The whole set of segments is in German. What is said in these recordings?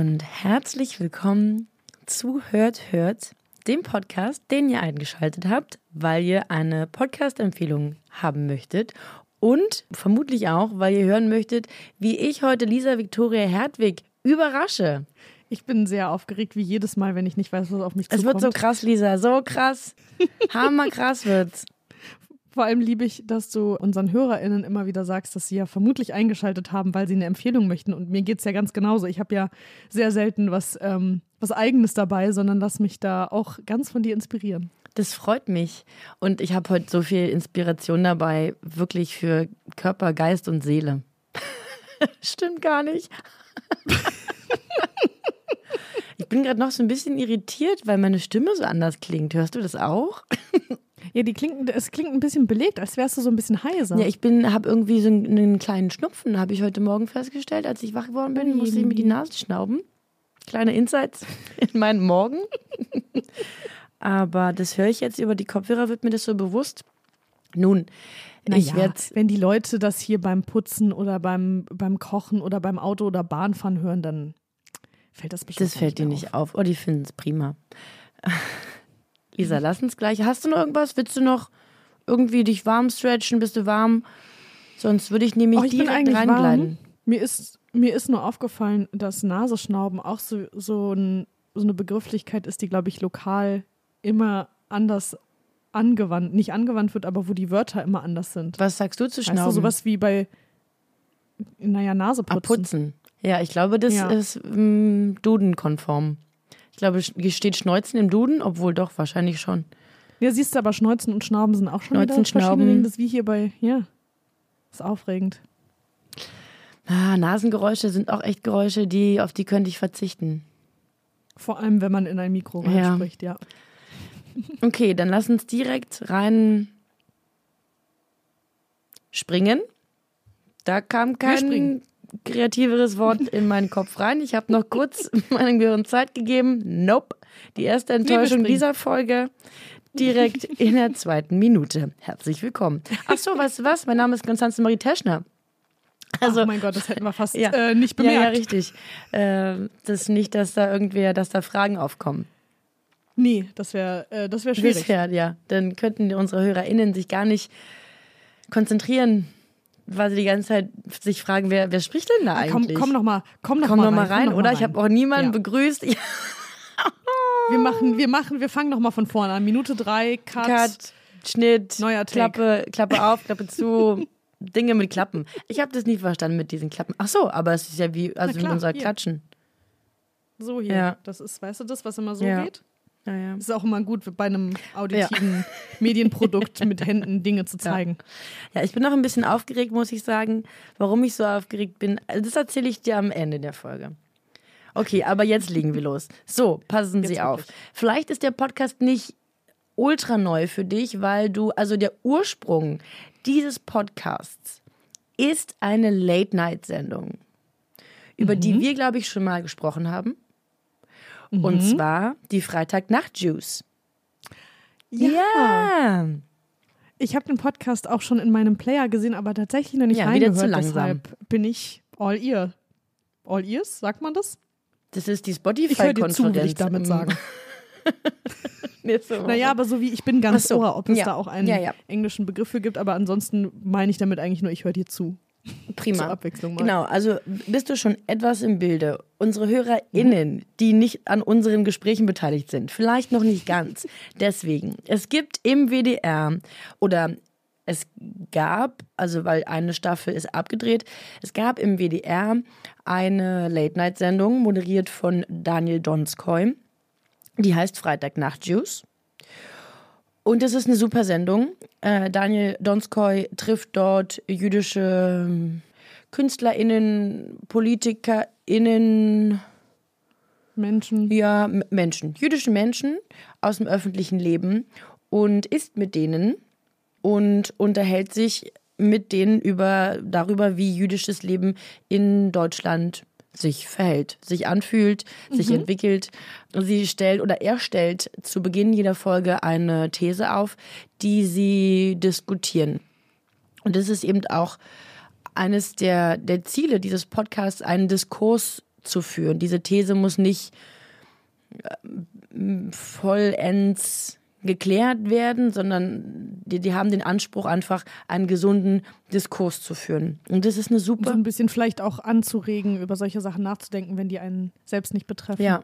Und herzlich willkommen zu Hört Hört, dem Podcast, den ihr eingeschaltet habt, weil ihr eine Podcast-Empfehlung haben möchtet und vermutlich auch, weil ihr hören möchtet, wie ich heute Lisa Victoria Hertwig überrasche. Ich bin sehr aufgeregt, wie jedes Mal, wenn ich nicht weiß, was auf mich zukommt. Es wird so krass, Lisa, so krass. Hammer krass wird's. Vor allem liebe ich, dass du unseren HörerInnen immer wieder sagst, dass sie ja vermutlich eingeschaltet haben, weil sie eine Empfehlung möchten. Und mir geht es ja ganz genauso. Ich habe ja sehr selten was, ähm, was Eigenes dabei, sondern lass mich da auch ganz von dir inspirieren. Das freut mich. Und ich habe heute so viel Inspiration dabei, wirklich für Körper, Geist und Seele. Stimmt gar nicht. ich bin gerade noch so ein bisschen irritiert, weil meine Stimme so anders klingt. Hörst du das auch? Ja, die klingt, es klingt ein bisschen belegt, als wärst du so ein bisschen heiser. Ja, ich bin, habe irgendwie so einen, einen kleinen Schnupfen, habe ich heute Morgen festgestellt, als ich wach geworden bin, musste ich mir die Nase schnauben. Kleine Insights in meinen Morgen. Aber das höre ich jetzt über die Kopfhörer, wird mir das so bewusst. Nun, naja, ich werde. wenn die Leute das hier beim Putzen oder beim, beim Kochen oder beim Auto oder Bahnfahren hören, dann fällt das bestimmt Das fällt dir mehr nicht auf. Oh, die finden es prima. Lisa, lass uns gleich. Hast du noch irgendwas? Willst du noch irgendwie dich warm stretchen? Bist du warm? Sonst würde ich nämlich Oh, ich direkt eigentlich reingleiten. warm. Mir ist, mir ist nur aufgefallen, dass Nasenschnauben auch so, so, ein, so eine Begrifflichkeit ist, die, glaube ich, lokal immer anders angewandt, nicht angewandt wird, aber wo die Wörter immer anders sind. Was sagst du zu Weißt schnauben? du, sowas wie bei, naja, Naseputzen. putzen. Ja, ich glaube, das Ja. ist ähm, Duden-konform. Ich glaube, hier steht Schneuzen im Duden, obwohl doch, wahrscheinlich schon. Ja, siehst du, aber Schneuzen und Schnauben sind auch schon Schneuzen, wieder Schnauben. Dinge. Das ist wie hier bei, ja, ist aufregend. Ah, Nasengeräusche sind auch echt Geräusche, die, auf die könnte ich verzichten. Vor allem, wenn man in ein Mikro Ja. reinspricht, ja. Okay, dann lass uns direkt rein springen. Da kam kein. Kreativeres Wort in meinen Kopf rein. Ich habe noch kurz meinem Gehirn Zeit gegeben. Nope. Die erste Enttäuschung dieser Folge direkt in der zweiten Minute. Herzlich willkommen. Ach so, weißt du was? Mein Name ist Konstanze Marie Teschner. Also, oh mein Gott, das hätten wir fast Ja. äh, nicht ja, ja, bemerkt. richtig. Äh, das ist nicht, dass da irgendwer, dass da Fragen aufkommen. nee, das wäre äh, das wär schwierig. Das wäre, ja. Dann könnten unsere HörerInnen sich gar nicht konzentrieren, weil sie die ganze Zeit sich fragen, wer, wer spricht denn da komm, eigentlich? komm noch mal, komm noch Komm mal noch mal rein, rein, komm noch oder? mal Ich habe rein. auch niemanden Ja. begrüßt. Wir machen, wir machen, wir fangen noch mal von vorne an. Minute drei, Cut. Cut, Schnitt, Neuer Take. Klappe, Klappe auf, Klappe zu. Dinge mit Klappen. Ich habe das nie verstanden mit diesen Klappen. Ach so, aber es ist ja wie, also klar, in unserer hier. Klatschen. So hier. Ja. Das ist, weißt du das, was immer so Ja. geht? Ja, ja. Das ist auch immer gut bei einem auditiven Medienprodukt mit Händen Dinge zu zeigen. Ja, ich bin noch ein bisschen aufgeregt, muss ich sagen. Warum ich so aufgeregt bin, das erzähle ich dir am Ende der Folge. Okay, aber jetzt legen wir los. So, passen Sie Jetzt auf. wirklich. Vielleicht ist der Podcast nicht ultra neu für dich, weil du, also der Ursprung dieses Podcasts ist eine Late-Night-Sendung, über die wir, glaube ich, schon mal gesprochen haben. Und zwar die Freitagnacht-Juice. Ja. Ich habe den Podcast auch schon in meinem Player gesehen, aber tatsächlich noch nicht Ja, wieder reingehört. zu langsam. Deshalb bin ich all ear. All ears, sagt man das? Das ist die Ich höre dir zu, Spotify-Konferenz. ich damit im- sagen. Naja, aber so wie ich bin ganz so, ohr, ob es ja. da auch einen Ja, ja. englischen Begriff für gibt, aber ansonsten meine ich damit eigentlich nur, ich höre dir zu. Prima. Zur Abwechslung mal. Genau, also bist du schon etwas im Bilde. Unsere HörerInnen, die nicht an unseren Gesprächen beteiligt sind, vielleicht noch nicht ganz. Deswegen, es gibt im WDR oder es gab, also weil eine Staffel ist abgedreht, es gab im WDR eine Late-Night-Sendung, moderiert von Daniel Donskoy. Die heißt Freitagnacht Juice. Und es ist eine super Sendung. Äh, Daniel Donskoy trifft dort jüdische ähm, KünstlerInnen, PolitikerInnen, Menschen. Ja, Menschen, jüdische Menschen aus dem öffentlichen Leben und isst mit denen und unterhält sich mit denen über darüber, wie jüdisches Leben in Deutschland sich verhält, sich anfühlt, sich entwickelt. Sie stellt oder er stellt zu Beginn jeder Folge eine These auf, die sie diskutieren. Und das ist eben auch eines der, der Ziele dieses Podcasts, einen Diskurs zu führen. Diese These muss nicht ähm, vollends geklärt werden, sondern die, die haben den Anspruch, einfach einen gesunden Diskurs zu führen. Und das ist eine So super ein bisschen vielleicht auch anzuregen, über solche Sachen nachzudenken, wenn die einen selbst nicht betreffen. Ja,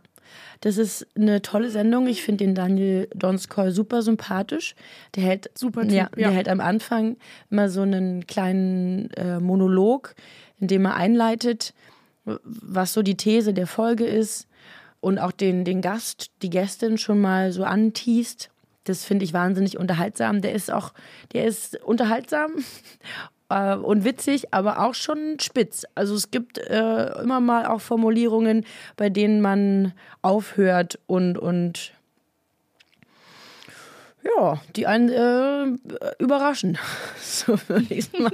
das ist eine tolle Sendung. Ich finde den Daniel Donskoy super sympathisch. Der hält Super Typ, ja, ja. der hält am Anfang immer so einen kleinen äh, Monolog, in dem er einleitet, was so die These der Folge ist und auch den, den Gast, die Gästin schon mal so anteast. Das finde ich wahnsinnig unterhaltsam. Der ist auch, der ist unterhaltsam äh, und witzig, aber auch schon spitz. Also es gibt äh, immer mal auch Formulierungen, bei denen man aufhört und, und ja, die einen äh, überraschen. So würde ich es mal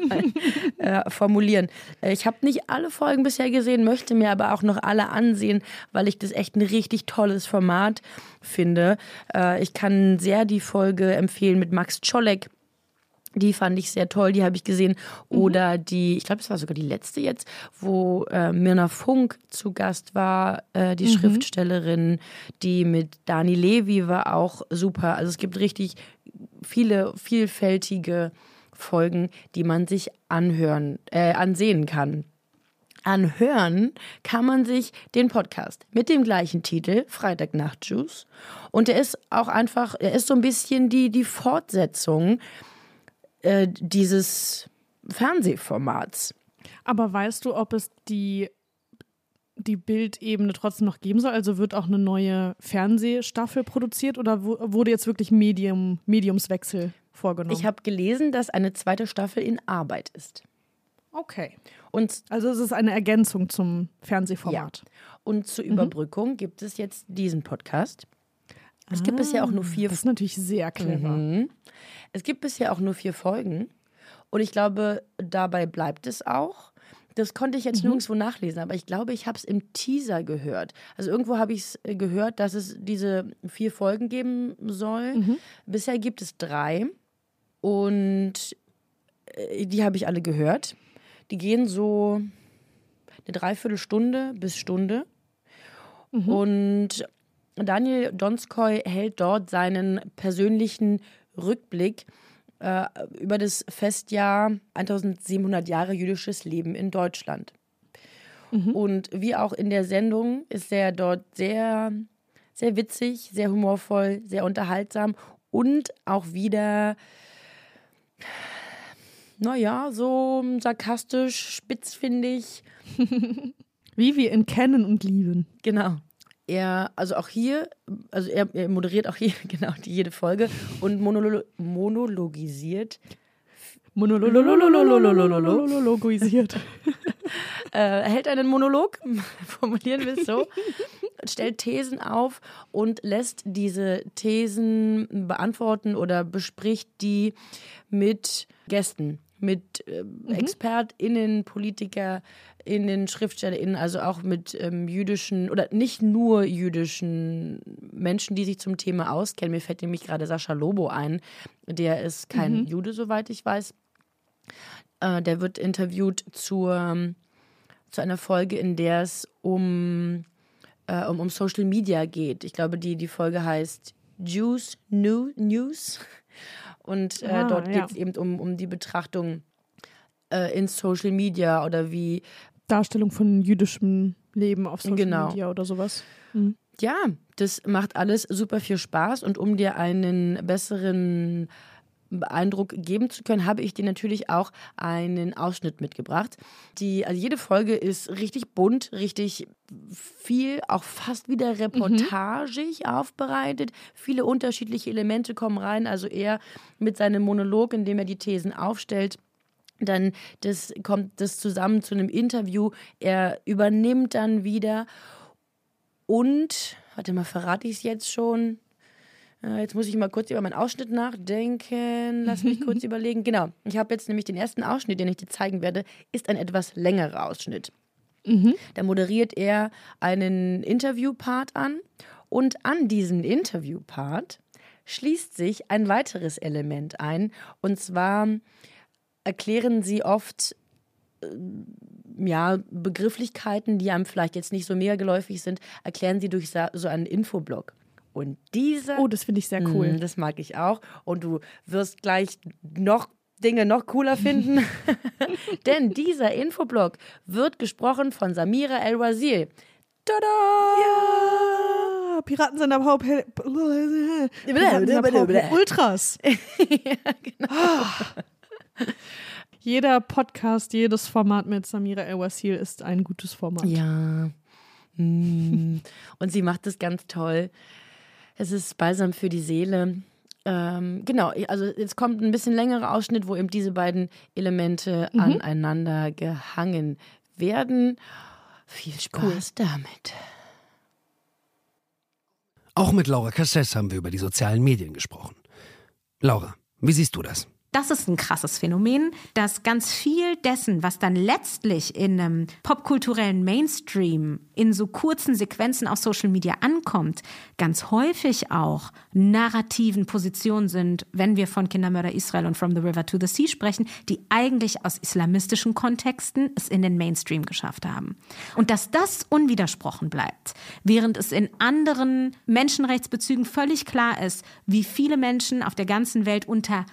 äh, formulieren. Äh, Ich habe nicht alle Folgen bisher gesehen, möchte mir aber auch noch alle ansehen, weil ich das echt ein richtig tolles Format finde. Äh, ich kann sehr die Folge empfehlen mit Max Czolek. Die fand ich sehr toll, die habe ich gesehen. Oder die, ich glaube, es war sogar die letzte jetzt, wo äh, Mirna Funk zu Gast war, äh, die Schriftstellerin, die mit Dani Levi war auch super. Also es gibt richtig viele vielfältige Folgen, die man sich anhören, äh, ansehen kann. Anhören kann man sich den Podcast mit dem gleichen Titel, Freitagnacht-Juice. Und er ist auch einfach, er ist so ein bisschen die, die Fortsetzung äh, dieses Fernsehformats. Aber weißt du, ob es die, die Bildebene trotzdem noch geben soll? Also wird auch eine neue Fernsehstaffel produziert oder wurde jetzt wirklich Medium, Mediumswechsel vorgenommen? Ich habe gelesen, dass eine zweite Staffel in Arbeit ist. okay. Und Also es ist eine Ergänzung zum Fernsehformat. Und zur Überbrückung gibt es jetzt diesen Podcast. Es gibt bisher auch nur vier Das ist natürlich sehr clever. Mhm. Es gibt bisher auch nur vier Folgen. Und ich glaube, dabei bleibt es auch. Das konnte ich jetzt nirgendwo nachlesen, aber ich glaube, ich habe es im Teaser gehört. Also irgendwo habe ich es äh, gehört, dass es diese vier Folgen geben soll. Bisher gibt es drei. Und äh, die habe ich alle gehört. Die gehen so eine Dreiviertelstunde bis Stunde. Und Daniel Donskoy hält dort seinen persönlichen Rückblick äh, über das Festjahr 1700 Jahre jüdisches Leben in Deutschland. Und wie auch in der Sendung ist er dort sehr, sehr witzig, sehr humorvoll, sehr unterhaltsam und auch wieder, naja, so sarkastisch, spitzfindig. Wie wir ihn kennen und lieben. Genau. Er, also auch hier, also er, er moderiert auch hier genau die jede Folge und monolo monologisiert, Monologisiert. äh, er hält einen Monolog, formulieren wir es so, stellt Thesen auf und lässt diese Thesen beantworten oder bespricht die mit Gästen, mit äh, ExpertInnen, PolitikerInnen, SchriftstellerInnen, also auch mit ähm, jüdischen oder nicht nur jüdischen Menschen, die sich zum Thema auskennen. Mir fällt nämlich gerade Sascha Lobo ein, der ist kein Jude, soweit ich weiß. Äh, der wird interviewt zur, zu einer Folge, in der es um, äh, um, um Social Media geht. Ich glaube, die, die Folge heißt Juice New News. Und äh, Ah, dort ja. geht es eben um, um die Betrachtung äh, in Social Media oder wie, Darstellung von jüdischem Leben auf Social Genau. Media oder sowas. ja, das macht alles super viel Spaß. Und um dir einen besseren Eindruck geben zu können, habe ich dir natürlich auch einen Ausschnitt mitgebracht. Die, also jede Folge ist richtig bunt, richtig viel, auch fast wieder reportagig aufbereitet. Viele unterschiedliche Elemente kommen rein. Also er mit seinem Monolog, in dem er die Thesen aufstellt. Dann das, kommt das zusammen zu einem Interview. Er übernimmt dann wieder Und, warte mal, verrate ich es jetzt schon? Äh, Jetzt muss ich mal kurz über meinen Ausschnitt nachdenken. Lass mich kurz überlegen. Genau, ich habe jetzt nämlich den ersten Ausschnitt, den ich dir zeigen werde, ist ein etwas längerer Ausschnitt. Da moderiert er einen Interviewpart an und an diesen Interviewpart schließt sich ein weiteres Element ein. Und zwar erklären sie oft äh, ja, Begrifflichkeiten, die einem vielleicht jetzt nicht so mega geläufig sind, erklären sie durch so einen Infoblog. Und dieser Oh, das finde ich sehr cool. Mm, Das mag ich auch. Und du wirst gleich noch Dinge noch cooler finden. Denn dieser Infoblog wird gesprochen von Samira El-Wazir. Tada! Ah, Piraten sind aber Haupt Piraten sind aber Haupt- Ultras. Ah. Jeder Podcast, jedes Format mit Samira El-Wasil ist ein gutes Format. Ja. Mm. Und sie macht es ganz toll. Es ist balsam für die Seele. Ähm, genau, also jetzt kommt ein bisschen längerer Ausschnitt, wo eben diese beiden Elemente aneinander gehangen werden. Viel Spaß damit. Auch mit Laura Cassess haben wir über die sozialen Medien gesprochen. Laura, wie siehst du das? Das ist ein krasses Phänomen, dass ganz viel dessen, was dann letztlich in einem popkulturellen Mainstream in so kurzen Sequenzen auf Social Media ankommt, ganz häufig auch narrativen Positionen sind, wenn wir von Kindermörder Israel und From the River to the Sea sprechen, die eigentlich aus islamistischen Kontexten es in den Mainstream geschafft haben. Und dass das unwidersprochen bleibt, während es in anderen Menschenrechtsbezügen völlig klar ist, wie viele Menschen auf der ganzen Welt unter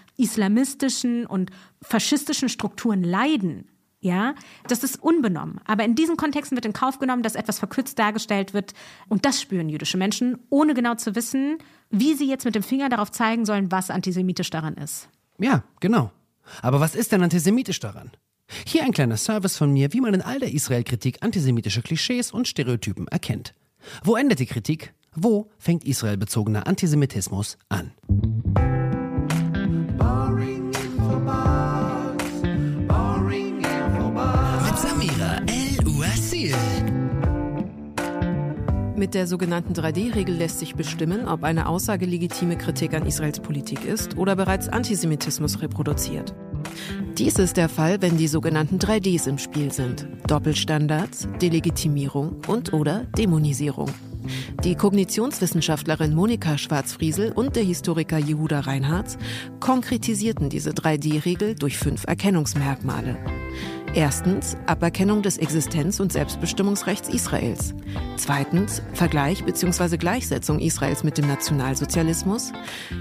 islamistischen und faschistischen Strukturen leiden. Ja, das ist unbenommen. Aber in diesen Kontexten wird in Kauf genommen, dass etwas verkürzt dargestellt wird. Und das spüren jüdische Menschen, ohne genau zu wissen, wie sie jetzt mit dem Finger darauf zeigen sollen, was antisemitisch daran ist. Ja, genau. Aber was ist denn antisemitisch daran? Hier ein kleiner Service von mir, wie man in all der Israel-Kritik antisemitische Klischees und Stereotypen erkennt. Wo endet die Kritik? Wo fängt israelbezogener Antisemitismus an? Mit der sogenannten 3D-Regel lässt sich bestimmen, ob eine Aussage legitime Kritik an Israels Politik ist oder bereits Antisemitismus reproduziert. Dies ist der Fall, wenn die sogenannten 3Ds im Spiel sind. Doppelstandards, Delegitimierung und oder Dämonisierung. Die Kognitionswissenschaftlerin Monika Schwarzfriesel und der Historiker Jehuda Reinhardt konkretisierten diese 3D-Regel durch fünf Erkennungsmerkmale. Erstens Aberkennung des Existenz- und Selbstbestimmungsrechts Israels. Zweitens Vergleich bzw. Gleichsetzung Israels mit dem Nationalsozialismus.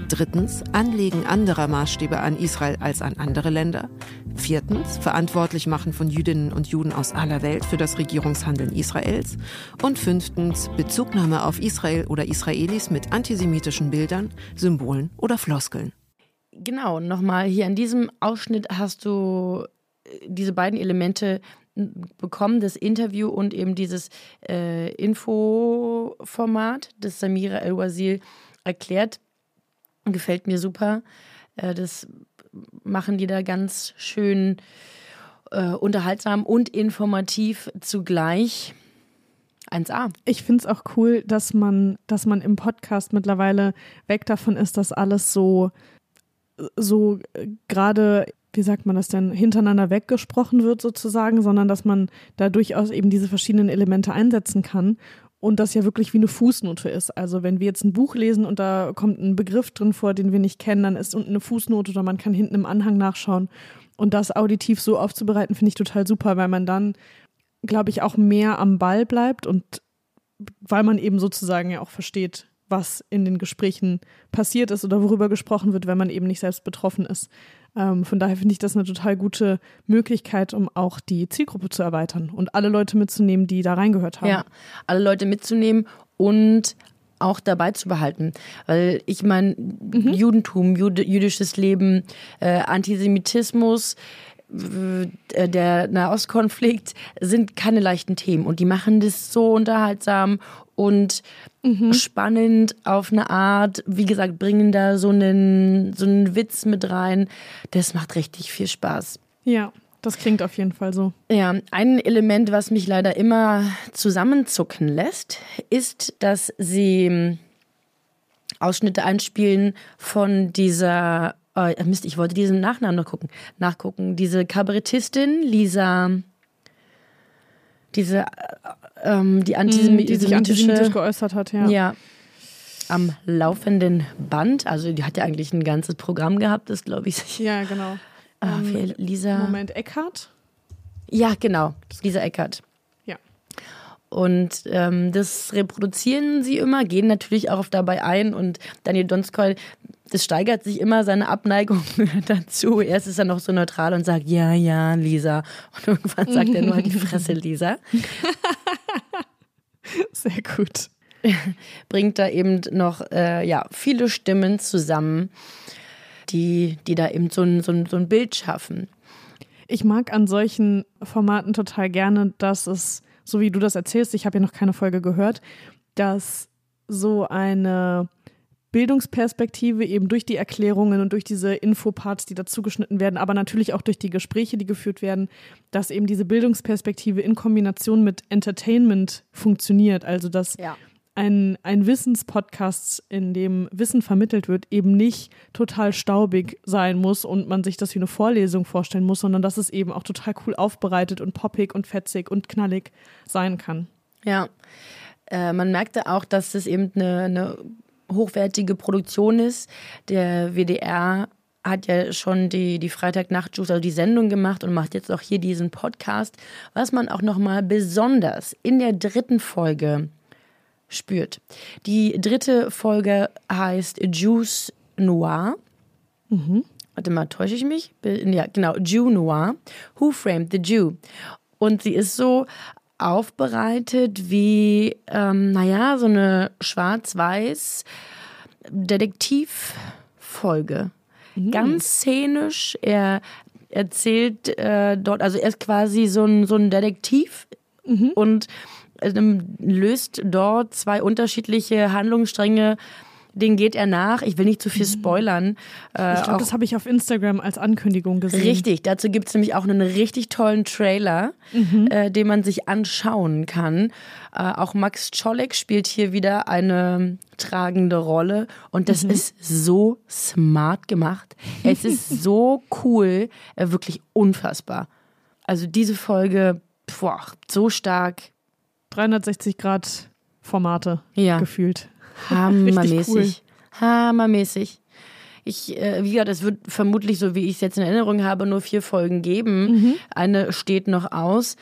Drittens Anlegen anderer Maßstäbe an Israel als an andere Länder. Viertens verantwortlich machen von Jüdinnen und Juden aus aller Welt für das Regierungshandeln Israels. Und fünftens Bezugnahme auf Israel oder Israelis mit antisemitischen Bildern, Symbolen oder Floskeln. Genau, nochmal hier in diesem Ausschnitt hast du diese beiden Elemente bekommen, das Interview und eben dieses äh, Infoformat, das Samira El-Wazil erklärt. Gefällt mir super. Äh, das machen die da ganz schön äh, unterhaltsam und informativ zugleich. 1A. Ich finde es auch cool, dass man, dass man im Podcast mittlerweile weg davon ist, dass alles so, so äh, gerade, wie sagt man das denn, hintereinander weggesprochen wird sozusagen, sondern dass man da durchaus eben diese verschiedenen Elemente einsetzen kann und das ja wirklich wie eine Fußnote ist. Also wenn wir jetzt ein Buch lesen und da kommt ein Begriff drin vor, den wir nicht kennen, dann ist unten eine Fußnote oder man kann hinten im Anhang nachschauen. Und das auditiv so aufzubereiten, finde ich total super, weil man dann, glaube ich, auch mehr am Ball bleibt und weil man eben sozusagen ja auch versteht, was in den Gesprächen passiert ist oder worüber gesprochen wird, wenn man eben nicht selbst betroffen ist. Ähm, von daher finde ich das eine total gute Möglichkeit, um auch die Zielgruppe zu erweitern und alle Leute mitzunehmen, die da reingehört haben. Ja, alle Leute mitzunehmen und auch dabei zu behalten. Weil ich meine, Judentum, Jude, jüdisches Leben, äh, Antisemitismus, äh, der Nahostkonflikt sind keine leichten Themen und die machen das so unterhaltsam und spannend auf eine Art. Wie gesagt, bringen da so einen, so einen Witz mit rein. Das macht richtig viel Spaß. Ja, Das klingt auf jeden Fall so. Ja, ein Element, was mich leider immer zusammenzucken lässt, ist, dass sie ähm, Ausschnitte einspielen von dieser, äh, Mist, ich wollte diesen Nachnamen noch gucken, nachgucken, diese Kabarettistin Lisa, diese, äh, ähm, die Die sich antisemitisch geäußert hat, ja. ja, am laufenden Band, also die hat ja eigentlich ein ganzes Programm gehabt, das glaube ich. Ja, genau. Wie- Lisa. Moment, Eckhart? Ja, genau. Lisa Eckert. Und ähm, das reproduzieren sie immer, gehen natürlich auch dabei ein. Und Daniel Donskoy, das steigert sich immer seine Abneigung dazu. Erst ist er noch so neutral und sagt, ja, ja, Lisa. Und irgendwann sagt er nur halt die Fresse, Lisa. Sehr gut. Bringt da eben noch äh, ja, viele Stimmen zusammen, die, die da eben so ein, so, ein, so ein Bild schaffen. Ich mag an solchen Formaten total gerne, dass es, so wie du das erzählst, ich habe ja noch keine Folge gehört, dass so eine Bildungsperspektive eben durch die Erklärungen und durch diese Infoparts, die dazugeschnitten werden, aber natürlich auch durch die Gespräche, die geführt werden, dass eben diese Bildungsperspektive in Kombination mit Entertainment funktioniert. Also dass Ja. Ein, ein Wissenspodcast, in dem Wissen vermittelt wird, eben nicht total staubig sein muss und man sich das wie eine Vorlesung vorstellen muss, sondern dass es eben auch total cool aufbereitet und poppig und fetzig und knallig sein kann. Ja, äh, man merkte auch, dass das eben eine, eine hochwertige Produktion ist. Der WDR hat ja schon die, die Freitagnachtjuice, also die Sendung gemacht und macht jetzt auch hier diesen Podcast, was man auch nochmal besonders in der dritten Folge spürt. Die dritte Folge heißt Juice Noir. Warte mal, täusche ich mich? Ja, genau, Jew Noir. Who Framed the Jew? Und sie ist so aufbereitet wie, ähm, naja, so eine schwarz-weiß Detektivfolge. Ganz szenisch. Er erzählt äh, dort, also er ist quasi so ein, so ein Detektiv und ähm, löst dort zwei unterschiedliche Handlungsstränge. Den geht er nach. Ich will nicht zu viel spoilern. Äh, Ich glaube, das habe ich auf Instagram als Ankündigung gesehen. Richtig, dazu gibt es nämlich auch einen richtig tollen Trailer, äh, den man sich anschauen kann. Äh, auch Max Czolek spielt hier wieder eine tragende Rolle und das ist so smart gemacht. Es ist so cool, äh, wirklich unfassbar. Also diese Folge, boah, so stark, 360 Grad Formate Ja. gefühlt. hammermäßig. cool. Hammermäßig. Ich, äh, wie gesagt, es wird vermutlich, so wie ich es jetzt in Erinnerung habe, nur vier Folgen geben. Eine steht noch aus.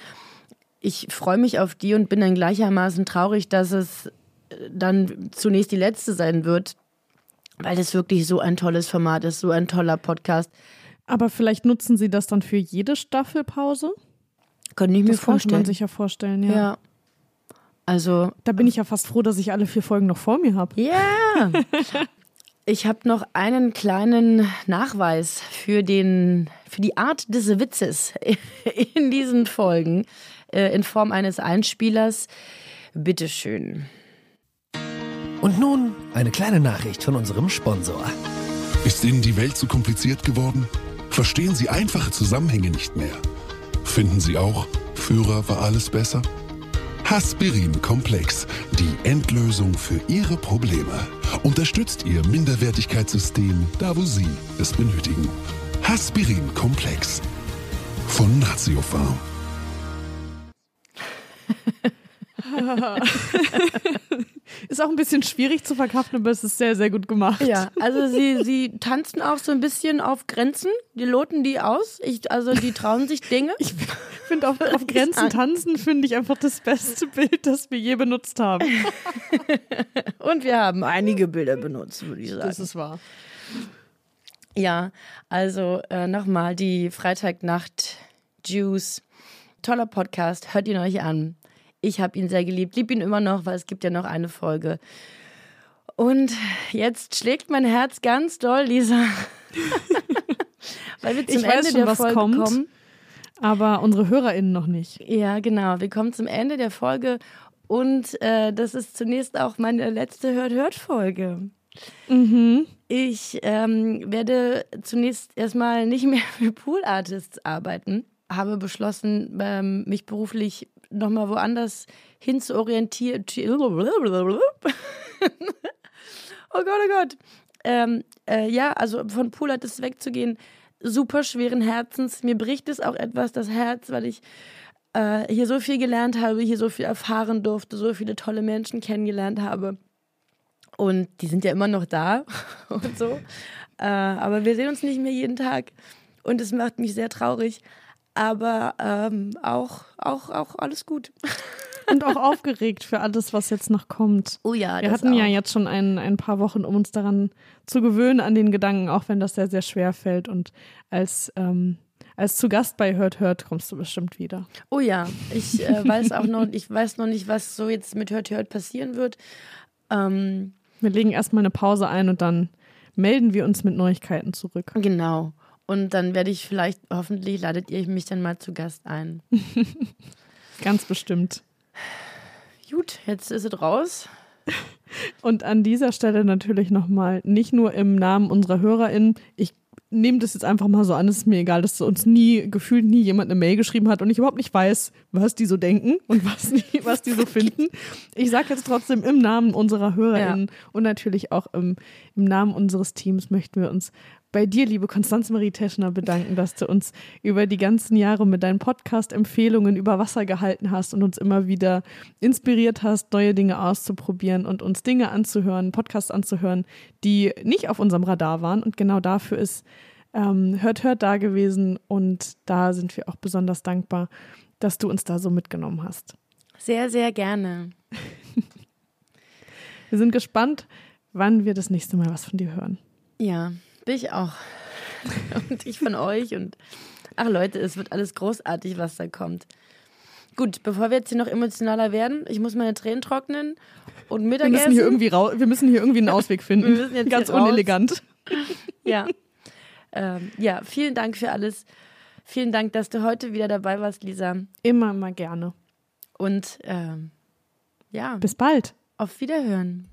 Ich freue mich auf die und bin dann gleichermaßen traurig, dass es äh, dann zunächst die letzte sein wird, weil das wirklich so ein tolles Format ist, so ein toller Podcast. Aber vielleicht nutzen sie das dann für jede Staffelpause? Könnte ich mir Das könnte man vorstellen. sich ja vorstellen, ja. ja. Also, Da bin ich ja fast froh, dass ich alle vier Folgen noch vor mir habe. Ja. Ich habe noch einen kleinen Nachweis für, den, für die Art des Witzes in diesen Folgen äh, in Form eines Einspielers. Bitteschön. Und nun eine kleine Nachricht von unserem Sponsor. Ist Ihnen die Welt zu kompliziert geworden? Verstehen Sie einfache Zusammenhänge nicht mehr? Finden Sie auch, früher war alles besser? Haspirin Komplex, die Endlösung für Ihre Probleme. Unterstützt Ihr Minderwertigkeitssystem da, wo Sie es benötigen. Haspirin Komplex von Natiofarm. Ist auch ein bisschen schwierig zu verkraften, aber es ist sehr, sehr gut gemacht. Ja, also sie, sie tanzen auch so ein bisschen auf Grenzen. Die loten die aus. Ich, also die trauen sich Dinge. Ich finde, auf, auf Grenzen tanzen finde ich einfach das beste Bild, das wir je benutzt haben. Und wir haben einige Bilder benutzt, würde ich sagen. Das ist wahr. Ja, also äh, nochmal die Freitagnacht Juice. Toller Podcast, hört ihn euch an. Ich habe ihn sehr geliebt, lieb ihn immer noch, weil es gibt ja noch eine Folge. Und jetzt schlägt mein Herz ganz doll, Lisa. weil wir zum Ich weiß Ende schon, der was Folge kommt. kommen. Aber unsere HörerInnen noch nicht. Ja, genau. Wir kommen zum Ende der Folge und äh, das ist zunächst auch meine letzte Hört-Hört-Folge. Ich ähm, werde zunächst erstmal nicht mehr für Pool Artists arbeiten. Habe beschlossen, ähm, mich beruflich nochmal woanders hin zu orientieren. oh Gott, oh Gott. Ähm, äh, ja, also von Poolates wegzugehen, super schweren Herzens. Mir bricht es auch etwas das Herz, weil ich äh, hier so viel gelernt habe, hier so viel erfahren durfte, so viele tolle Menschen kennengelernt habe. Und die sind ja immer noch da und so. Äh, aber wir sehen uns nicht mehr jeden Tag. Und es macht mich sehr traurig. Aber ähm, auch, auch, auch alles gut. Und auch aufgeregt für alles, was jetzt noch kommt. Oh ja, Wir hatten auch. ja jetzt schon ein, ein paar Wochen, um uns daran zu gewöhnen, an den Gedanken, auch wenn das sehr, sehr schwer fällt. Und als, ähm, als zu Gast bei Hört Hört kommst du bestimmt wieder. Oh ja, ich äh, weiß auch noch, ich weiß noch nicht, was so jetzt mit Hört Hört passieren wird. Ähm, Wir legen erstmal eine Pause ein und dann melden wir uns mit Neuigkeiten zurück. genau. Und dann werde ich vielleicht, hoffentlich ladet ihr mich dann mal zu Gast ein. Ganz bestimmt. Gut, jetzt ist es raus. Und an dieser Stelle natürlich nochmal, nicht nur im Namen unserer HörerInnen, ich nehme das jetzt einfach mal so an, es ist mir egal, dass uns nie, gefühlt nie jemand eine Mail geschrieben hat und ich überhaupt nicht weiß, was die so denken und was die, was die so finden. Ich sage jetzt trotzdem im Namen unserer HörerInnen und natürlich auch im, im Namen unseres Teams möchten wir uns bei dir, liebe Konstanze Marie Teschner, bedanken, dass du uns über die ganzen Jahre mit deinen Podcast-Empfehlungen über Wasser gehalten hast und uns immer wieder inspiriert hast, neue Dinge auszuprobieren und uns Dinge anzuhören, Podcasts anzuhören, die nicht auf unserem Radar waren. Und genau dafür ist ähm, Hört Hört da gewesen und da sind wir auch besonders dankbar, dass du uns da so mitgenommen hast. Sehr, sehr gerne. Wir sind gespannt, wann wir das nächste Mal was von dir hören. Ja, bin ich auch. Und ich von euch. Und ach Leute, es wird alles großartig, was da kommt. Gut, bevor wir jetzt hier noch emotionaler werden, ich muss meine Tränen trocknen und Wir Mittagessen. müssen hier irgendwie, rau wir müssen hier irgendwie einen Ausweg finden. Wir müssen jetzt Ganz raus. unelegant. Ja. ähm, ja, vielen Dank für alles. Vielen Dank, dass du heute wieder dabei warst, Lisa. Immer mal gerne. Und ähm, ja, Bis bald. auf Wiederhören.